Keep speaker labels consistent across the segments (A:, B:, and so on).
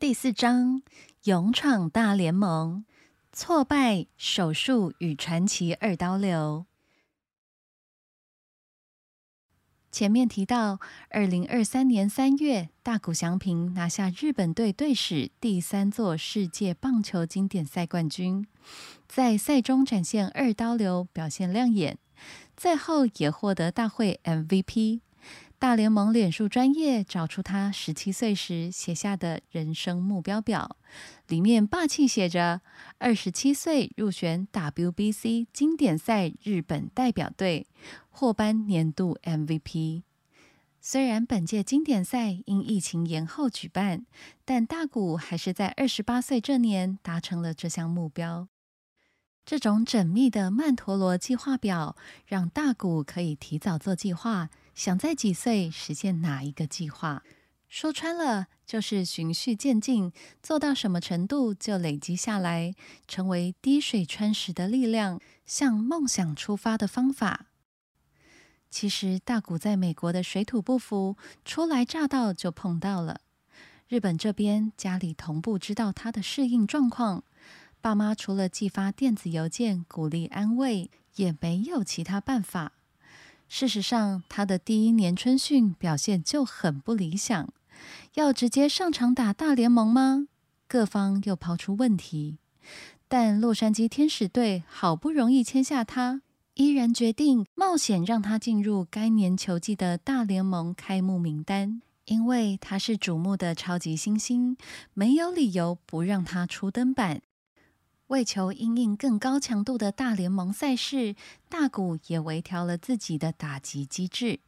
A: 第四章：勇闯大联盟，挫败手术与传奇二刀流。前面提到，二零二三年三月，大谷翔平拿下日本队队史第三座世界棒球经典赛冠军，在赛中展现二刀流，表现亮眼，赛后也获得大会 MVP。大联盟脸书专业找出他十七岁时写下的人生目标表，里面霸气写着：“二十七岁入选 WBC 经典赛日本代表队，获颁年度 MVP。”虽然本届经典赛因疫情延后举办，但大谷还是在二十八岁这年达成了这项目标。这种缜密的曼陀罗计划表，让大谷可以提早做计划。想在几岁实现哪一个计划？说穿了，就是循序渐进，做到什么程度就累积下来，成为滴水穿石的力量，向梦想出发的方法。其实大谷在美国的水土不服，初来乍到就碰到了。日本这边家里同步知道他的适应状况，爸妈除了寄发电子邮件鼓励安慰，也没有其他办法。事实上，他的第一年春训表现就很不理想。要直接上场打大联盟吗？各方又抛出问题。但洛杉矶天使队好不容易签下他，依然决定冒险让他进入该年球季的大联盟开幕名单，因为他是瞩目的超级新星，没有理由不让他出登板。为求应应更高强度的大联盟赛事，大谷也微调了自己的打击机制。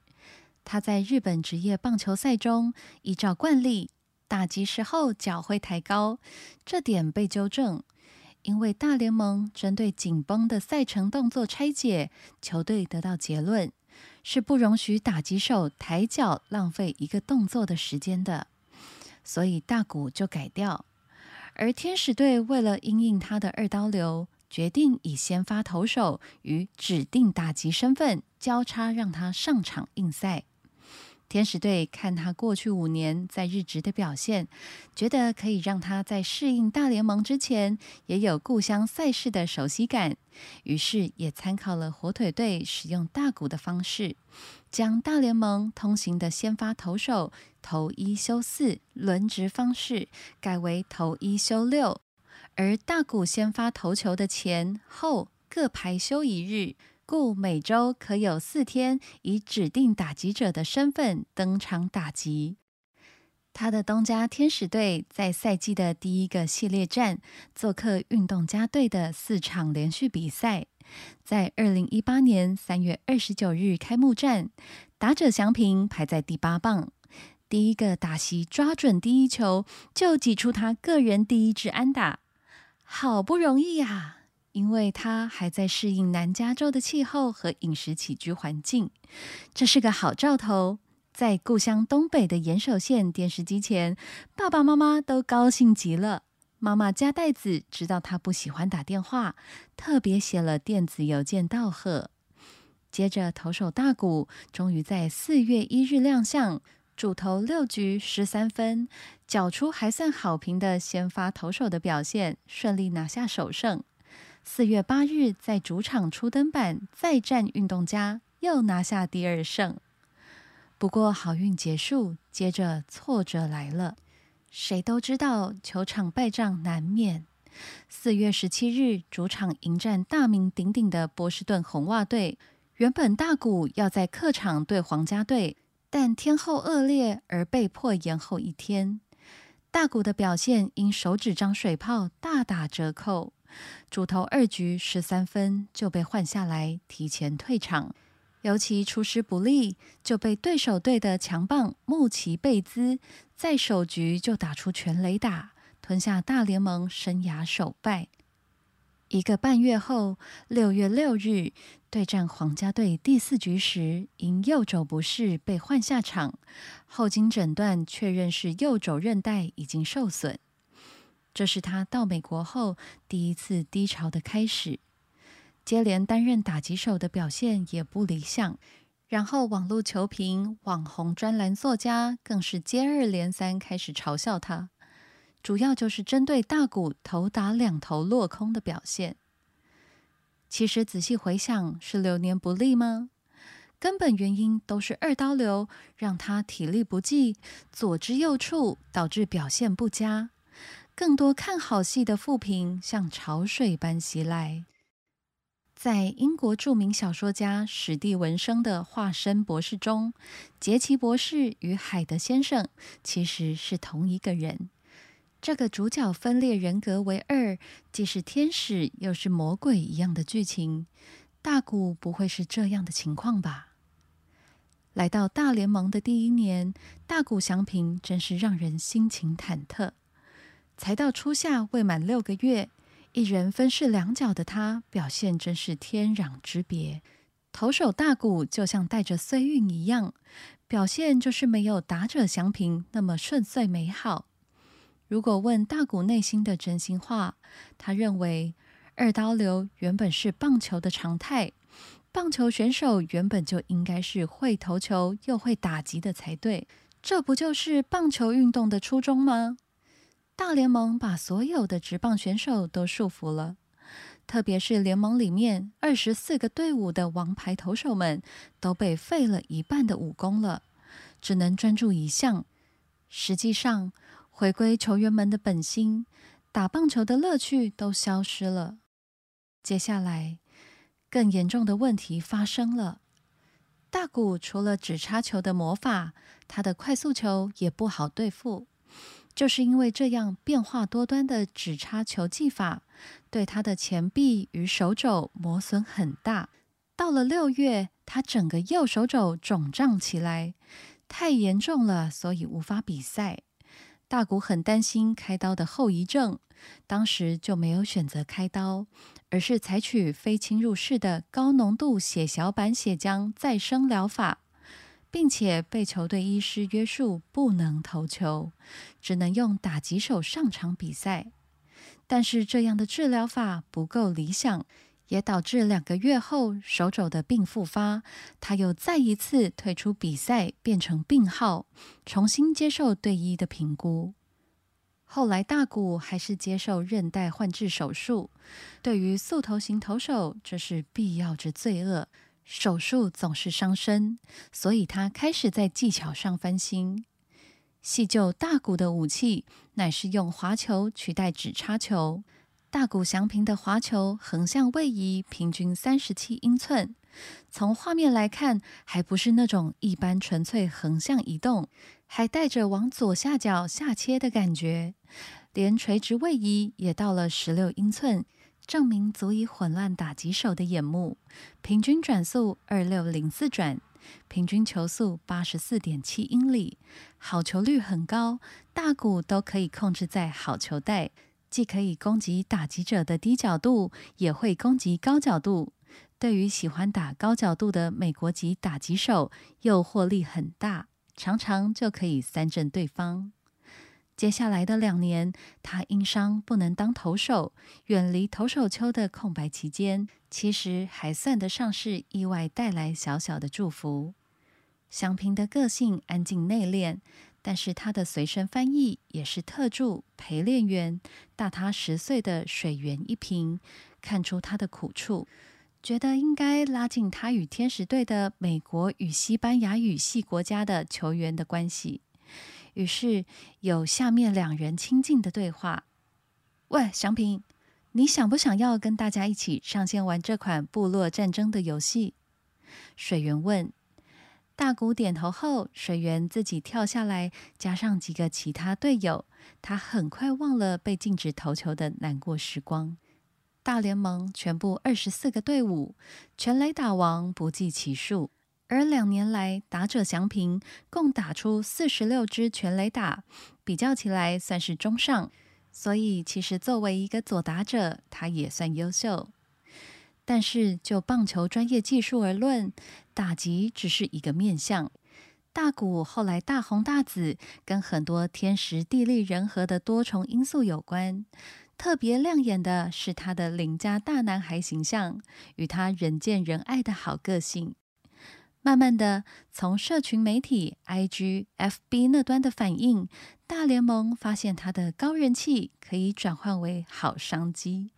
A: 他在日本职业棒球赛中，依照惯例，打击时候脚会抬高，这点被纠正。因为大联盟针对紧绷的赛程动作拆解，球队得到结论是不容许打击手抬脚浪费一个动作的时间的，所以大谷就改掉。而天使队为了应应他的二刀流，决定以先发投手与指定打击身份交叉让他上场应赛。天使队看他过去五年在日职的表现，觉得可以让他在适应大联盟之前也有故乡赛事的熟悉感，于是也参考了火腿队使用大谷的方式，将大联盟通行的先发投手投一休四轮值方式改为投一休六，而大谷先发投球的前后各排休一日。故每周可有四天以指定打击者的身份登场打击。他的东家天使队在赛季的第一个系列战做客运动家队的四场连续比赛，在二零一八年三月二十九日开幕战，打者祥平排在第八棒，第一个打席抓准第一球就挤出他个人第一支安打，好不容易呀！因为他还在适应南加州的气候和饮食起居环境，这是个好兆头。在故乡东北的岩手县电视机前，爸爸妈妈都高兴极了。妈妈加袋子知道他不喜欢打电话，特别写了电子邮件道贺。接着，投手大谷终于在四月一日亮相，主投六局十三分，缴出还算好评的先发投手的表现，顺利拿下首胜。四月八日，在主场初登板再战运动家，又拿下第二胜。不过好运结束，接着挫折来了。谁都知道球场败仗难免。四月十七日，主场迎战大名鼎鼎的波士顿红袜队。原本大谷要在客场对皇家队，但天候恶劣而被迫延后一天。大谷的表现因手指长水泡大打折扣。主投二局十三分就被换下来，提前退场。尤其出师不利，就被对手队的强棒穆奇贝兹在首局就打出全垒打，吞下大联盟生涯首败。一个半月后，六月六日对战皇家队第四局时，因右肘不适被换下场，后经诊断确认是右肘韧带已经受损。这是他到美国后第一次低潮的开始，接连担任打击手的表现也不理想。然后网络球评、网红专栏作家更是接二连三开始嘲笑他。主要就是针对大谷投打两头落空的表现。其实仔细回想，是流年不利吗？根本原因都是二刀流让他体力不济，左支右绌，导致表现不佳。更多看好戏的负评像潮水般袭来。在英国著名小说家史蒂文生的《化身博士》中，杰奇博士与海德先生其实是同一个人。这个主角分裂人格为二，既是天使又是魔鬼一样的剧情，大谷不会是这样的情况吧？来到大联盟的第一年，大谷翔平真是让人心情忐忑。才到初夏未满六个月。一人分饰两角的他，表现真是天壤之别。投手大谷就像带着岁运一样，表现就是没有打者祥平那么顺遂美好。如果问大谷内心的真心话，他认为二刀流原本是棒球的常态，棒球选手原本就应该是会投球又会打击的才对，这不就是棒球运动的初衷吗？大联盟把所有的职棒选手都束缚了，特别是联盟里面二十四个队伍的王牌投手们都被废了一半的武功了，只能专注一项。实际上，回归球员们的本心，打棒球的乐趣都消失了。接下来，更严重的问题发生了：大谷除了只插球的魔法，他的快速球也不好对付。就是因为这样变化多端的指插球技法，对他的前臂与手肘磨损很大。到了六月，他整个右手肘肿胀起来，太严重了，所以无法比赛。大谷很担心开刀的后遗症，当时就没有选择开刀，而是采取非侵入式的高浓度血小板血浆再生疗法。并且被球队医师约束，不能投球，只能用打击手上场比赛。但是这样的治疗法不够理想，也导致两个月后手肘的病复发，他又再一次退出比赛，变成病号，重新接受队医的评估。后来大谷还是接受韧带换置手术。对于速投型投手，这是必要之罪恶。手术总是伤身，所以他开始在技巧上翻新。细究大谷的武器，乃是用滑球取代指插球。大谷祥平的滑球横向位移平均三十七英寸，从画面来看，还不是那种一般纯粹横向移动，还带着往左下角下切的感觉，连垂直位移也到了十六英寸。证明足以混乱打击手的眼目。平均转速二六零四转，平均球速八十四点七英里，好球率很高。大鼓都可以控制在好球带，既可以攻击打击者的低角度，也会攻击高角度。对于喜欢打高角度的美国籍打击手，诱惑力很大，常常就可以三振对方。接下来的两年，他因伤不能当投手，远离投手丘的空白期间，其实还算得上是意外带来小小的祝福。祥平的个性安静内敛，但是他的随身翻译也是特助陪练员，大他十岁的水源一平，看出他的苦处，觉得应该拉近他与天使队的美国与西班牙语系国家的球员的关系。于是有下面两人亲近的对话：“喂，祥平，你想不想要跟大家一起上线玩这款部落战争的游戏？”水源问。大谷点头后，水源自己跳下来，加上几个其他队友，他很快忘了被禁止投球的难过时光。大联盟全部二十四个队伍，全垒打王不计其数。而两年来，打者祥平共打出四十六支全垒打，比较起来算是中上。所以，其实作为一个左打者，他也算优秀。但是，就棒球专业技术而论，打击只是一个面相。大谷后来大红大紫，跟很多天时地利人和的多重因素有关。特别亮眼的是他的邻家大男孩形象，与他人见人爱的好个性。慢慢的，从社群媒体 IG、FB 那端的反应，大联盟发现他的高人气可以转换为好商机。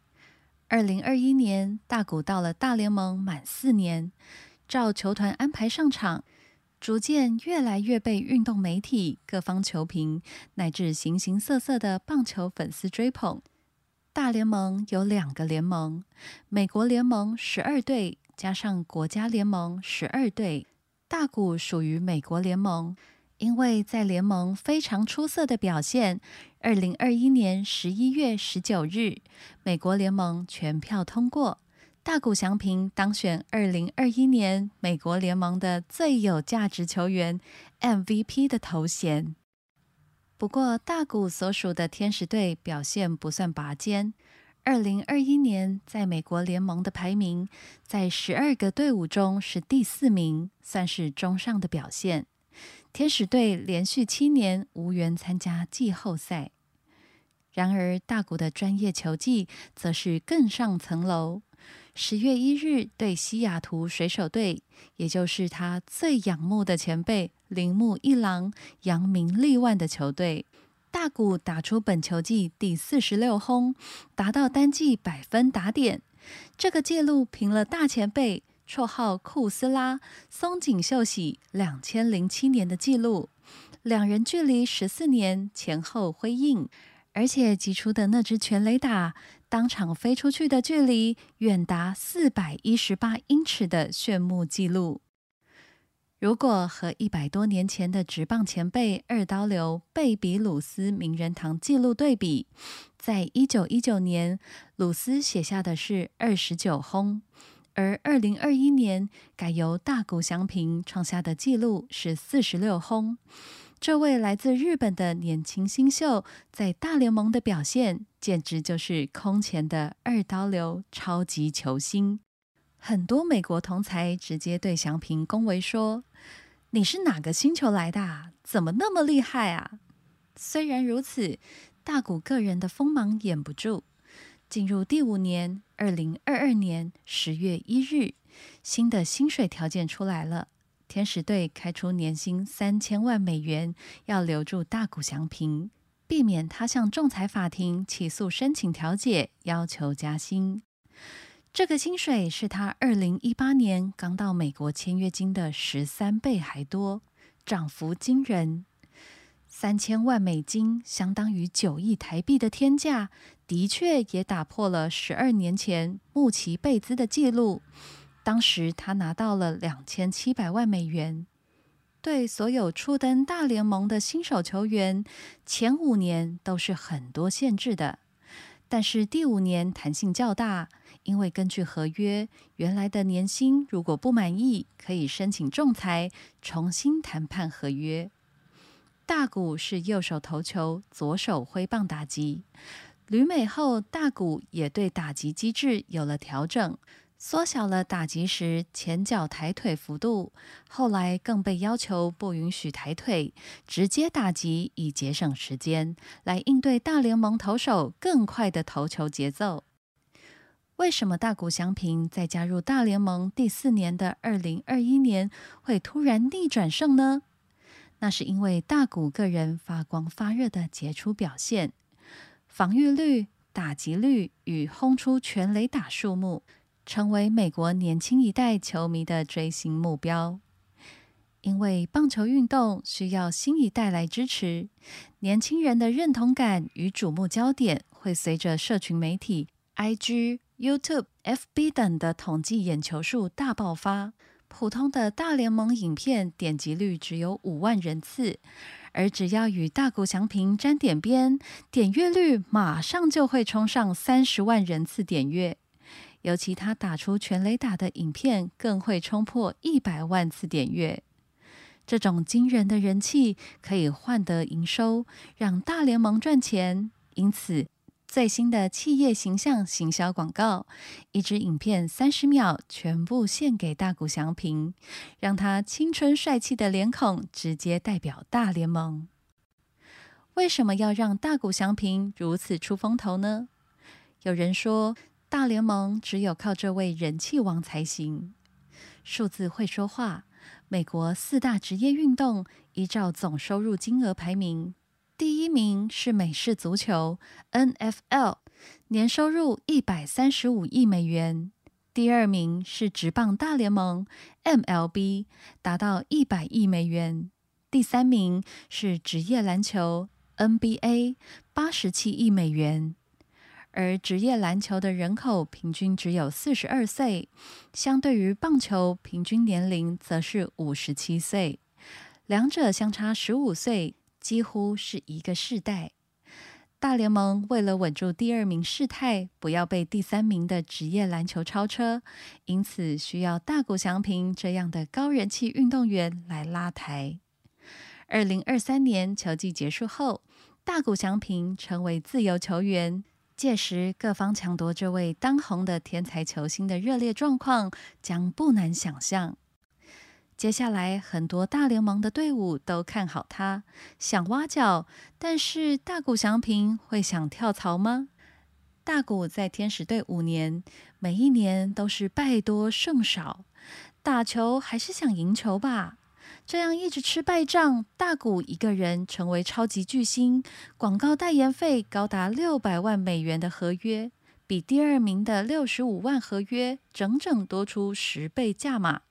A: 二零二一年，大谷到了大联盟满四年，照球团安排上场，逐渐越来越被运动媒体、各方球评乃至形形色色的棒球粉丝追捧。大联盟有两个联盟，美国联盟十二队。加上国家联盟十二队，大谷属于美国联盟，因为在联盟非常出色的表现。二零二一年十一月十九日，美国联盟全票通过，大谷翔平当选二零二一年美国联盟的最有价值球员 MVP 的头衔。不过，大谷所属的天使队表现不算拔尖。二零二一年，在美国联盟的排名，在十二个队伍中是第四名，算是中上的表现。天使队连续七年无缘参加季后赛。然而，大谷的专业球技则是更上层楼。十月一日，对西雅图水手队，也就是他最仰慕的前辈铃木一郎扬名立万的球队。大谷打出本球季第四十六轰，达到单季百分打点。这个记录平了大前辈绰号库斯拉松井秀喜两千零七年的记录，两人距离十四年前后辉映。而且击出的那支全垒打，当场飞出去的距离远达四百一十八英尺的炫目纪录。如果和一百多年前的直棒前辈二刀流贝比鲁斯名人堂纪录对比，在一九一九年，鲁斯写下的是二十九轰，而二零二一年改由大谷翔平创下的纪录是四十六轰。这位来自日本的年轻新秀在大联盟的表现，简直就是空前的二刀流超级球星。很多美国同才直接对祥平恭维说：“你是哪个星球来的？怎么那么厉害啊？”虽然如此，大谷个人的锋芒掩不住。进入第五年，二零二二年十月一日，新的薪水条件出来了。天使队开出年薪三千万美元，要留住大谷祥平，避免他向仲裁法庭起诉申请调解，要求加薪。这个薪水是他二零一八年刚到美国签约金的十三倍还多，涨幅惊人。三千万美金相当于九亿台币的天价，的确也打破了十二年前穆奇贝兹的记录。当时他拿到了两千七百万美元。对所有初登大联盟的新手球员，前五年都是很多限制的，但是第五年弹性较大。因为根据合约，原来的年薪如果不满意，可以申请仲裁重新谈判合约。大谷是右手投球，左手挥棒打击。旅美后，大谷也对打击机制有了调整，缩小了打击时前脚抬腿幅度。后来更被要求不允许抬腿，直接打击以节省时间，来应对大联盟投手更快的投球节奏。为什么大谷翔平在加入大联盟第四年的二零二一年会突然逆转胜呢？那是因为大谷个人发光发热的杰出表现，防御率、打击率与轰出全垒打数目，成为美国年轻一代球迷的追星目标。因为棒球运动需要新一代来支持，年轻人的认同感与瞩目焦点会随着社群媒体 IG。YouTube、FB 等的统计眼球数大爆发，普通的大联盟影片点击率只有五万人次，而只要与大谷翔平沾点边，点阅率马上就会冲上三十万人次点阅。尤其他打出全垒打的影片，更会冲破一百万次点阅。这种惊人的人气可以换得营收，让大联盟赚钱。因此。最新的企业形象行销广告，一支影片三十秒，全部献给大谷翔平，让他青春帅气的脸孔直接代表大联盟。为什么要让大谷翔平如此出风头呢？有人说，大联盟只有靠这位人气王才行。数字会说话，美国四大职业运动依照总收入金额排名，第一名是美式足球 （NFL），年收入一百三十五亿美元；第二名是职棒大联盟 （MLB），达到一百亿美元；第三名是职业篮球 （NBA），八十七亿美元。而职业篮球的人口平均只有四十二岁，相对于棒球平均年龄则是五十七岁，两者相差十五岁，几乎是一个世代。大联盟为了稳住第二名世态，不要被第三名的职业篮球超车，因此需要大谷翔平这样的高人气运动员来拉抬。二零二三年球季结束后，大谷翔平成为自由球员。届时，各方抢夺这位当红的天才球星的热烈状况将不难想象。接下来，很多大联盟的队伍都看好他，想挖角，但是大谷翔平会想跳槽吗？大谷在天使队五年，每一年都是败多胜少，打球还是想赢球吧。这样一直吃败仗，大谷一个人成为超级巨星，广告代言费高达六百万美元的合约，比第二名的六十五万合约整整多出十倍价码，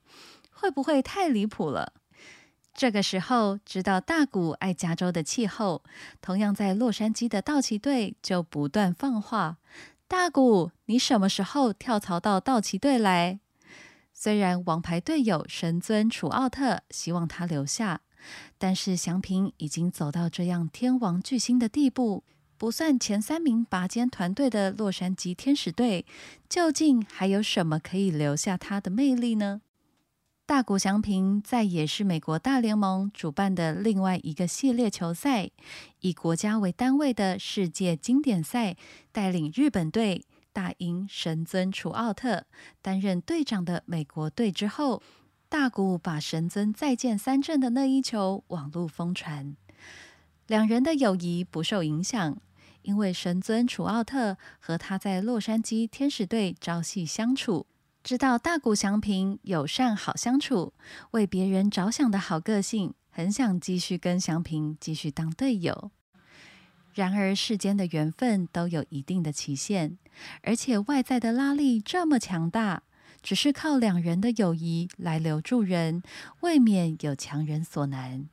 A: 会不会太离谱了？这个时候，知道大谷爱加州的气候，同样在洛杉矶的道奇队就不断放话：大谷，你什么时候跳槽到道奇队来？虽然王牌队友神尊楚奥特希望他留下，但是祥平已经走到这样天王巨星的地步，不算前三名拔尖团队的洛杉矶天使队，究竟还有什么可以留下他的魅力呢？大谷翔平在也是美国大联盟主办的另外一个系列球赛，以国家为单位的世界经典赛，带领日本队。大英神尊楚奥特担任队长的美国队之后，大谷把神尊再见三振的那一球网路疯传，两人的友谊不受影响，因为神尊楚奥特和他在洛杉矶天使队朝夕相处，知道大谷翔平友善好相处，为别人着想的好个性，很想继续跟翔平继续当队友。然而，世间的缘分都有一定的期限，而且外在的拉力这么强大，只是靠两人的友谊来留住人，未免有强人所难。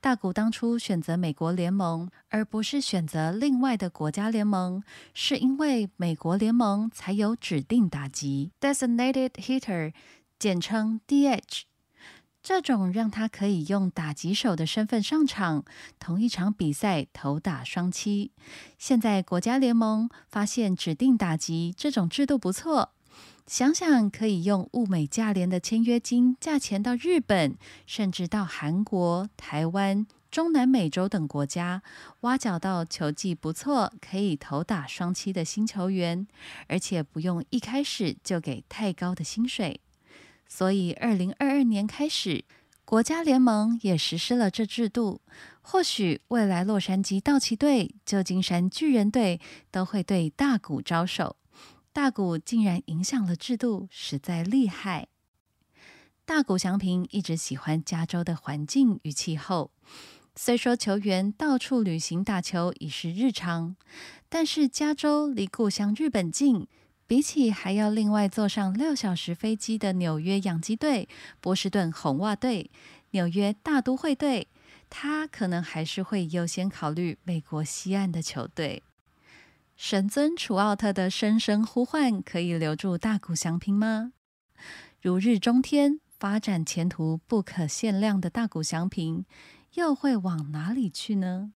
A: 大谷当初选择美国联盟，而不是选择另外的国家联盟，是因为美国联盟才有指定打击 （designated hitter），简称 DH。这种让他可以用打击手的身份上场，同一场比赛投打双七。现在国家联盟发现指定打击这种制度不错，想想可以用物美价廉的签约金价钱到日本，甚至到韩国、台湾、中南美洲等国家挖角到球技不错、可以投打双七的新球员，而且不用一开始就给太高的薪水。所以，二零二二年开始，国家联盟也实施了这制度。或许未来洛杉矶道奇队、旧金山巨人队都会对大谷招手。大谷竟然影响了制度，实在厉害。大谷翔平一直喜欢加州的环境与气候，虽说球员到处旅行打球已是日常，但是加州离故乡日本近。比起还要另外坐上六小时飞机的纽约养鸡队、波士顿红袜队、纽约大都会队，他可能还是会优先考虑美国西岸的球队。神尊楚奥特的声声呼唤，可以留住大谷翔平吗？如日中天、发展前途不可限量的大谷翔平，又会往哪里去呢？